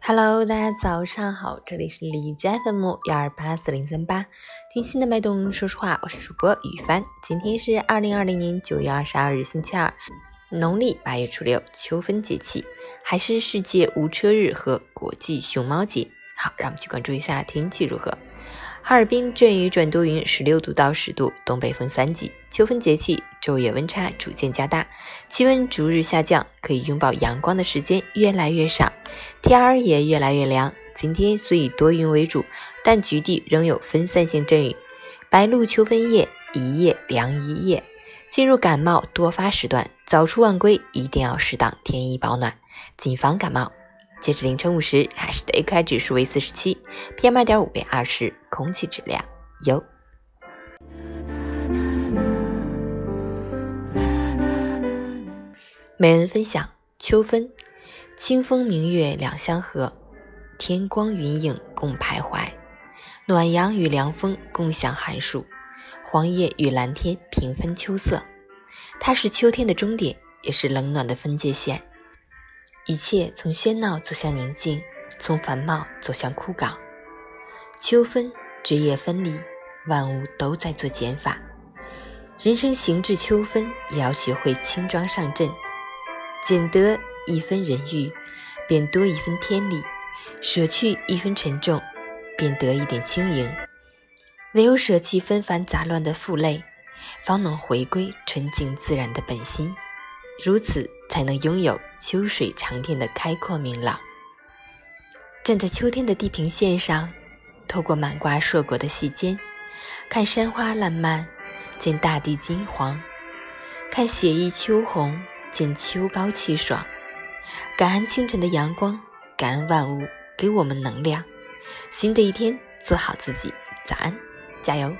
Hello，大家早上好，这里是李斋 FM 幺二八四零三八，听心的脉动，说实话，我是主播雨帆。今天是二零二零年九月二十二日，星期二，农历八月初六，秋分节气，还是世界无车日和国际熊猫节。好，让我们去关注一下天气如何。哈尔滨阵雨转多云，十六度到十度，东北风三级。秋分节气，昼夜温差逐渐加大，气温逐日下降，可以拥抱阳光的时间越来越少，天儿也越来越凉。今天虽以多云为主，但局地仍有分散性阵雨。白露秋分夜，一夜凉一夜。进入感冒多发时段，早出晚归一定要适当添衣保暖，谨防感冒。截至凌晨五时，海市的 AQI 指数为四十七，PM 二点五为二十，空气质量优。每人分享：秋分，清风明月两相和，天光云影共徘徊，暖阳与凉风共享寒暑，黄叶与蓝天平分秋色。它是秋天的终点，也是冷暖的分界线。一切从喧闹走向宁静，从繁茂走向枯槁。秋分，枝叶分离，万物都在做减法。人生行至秋分，也要学会轻装上阵，减得一分人欲，便多一分天理；舍去一分沉重，便得一点轻盈。唯有舍弃纷繁杂乱的负累，方能回归纯净自然的本心。如此。才能拥有秋水长天的开阔明朗。站在秋天的地平线上，透过满瓜硕果的细尖，看山花烂漫，见大地金黄；看血意秋红，见秋高气爽。感恩清晨的阳光，感恩万物给我们能量。新的一天，做好自己。早安，加油！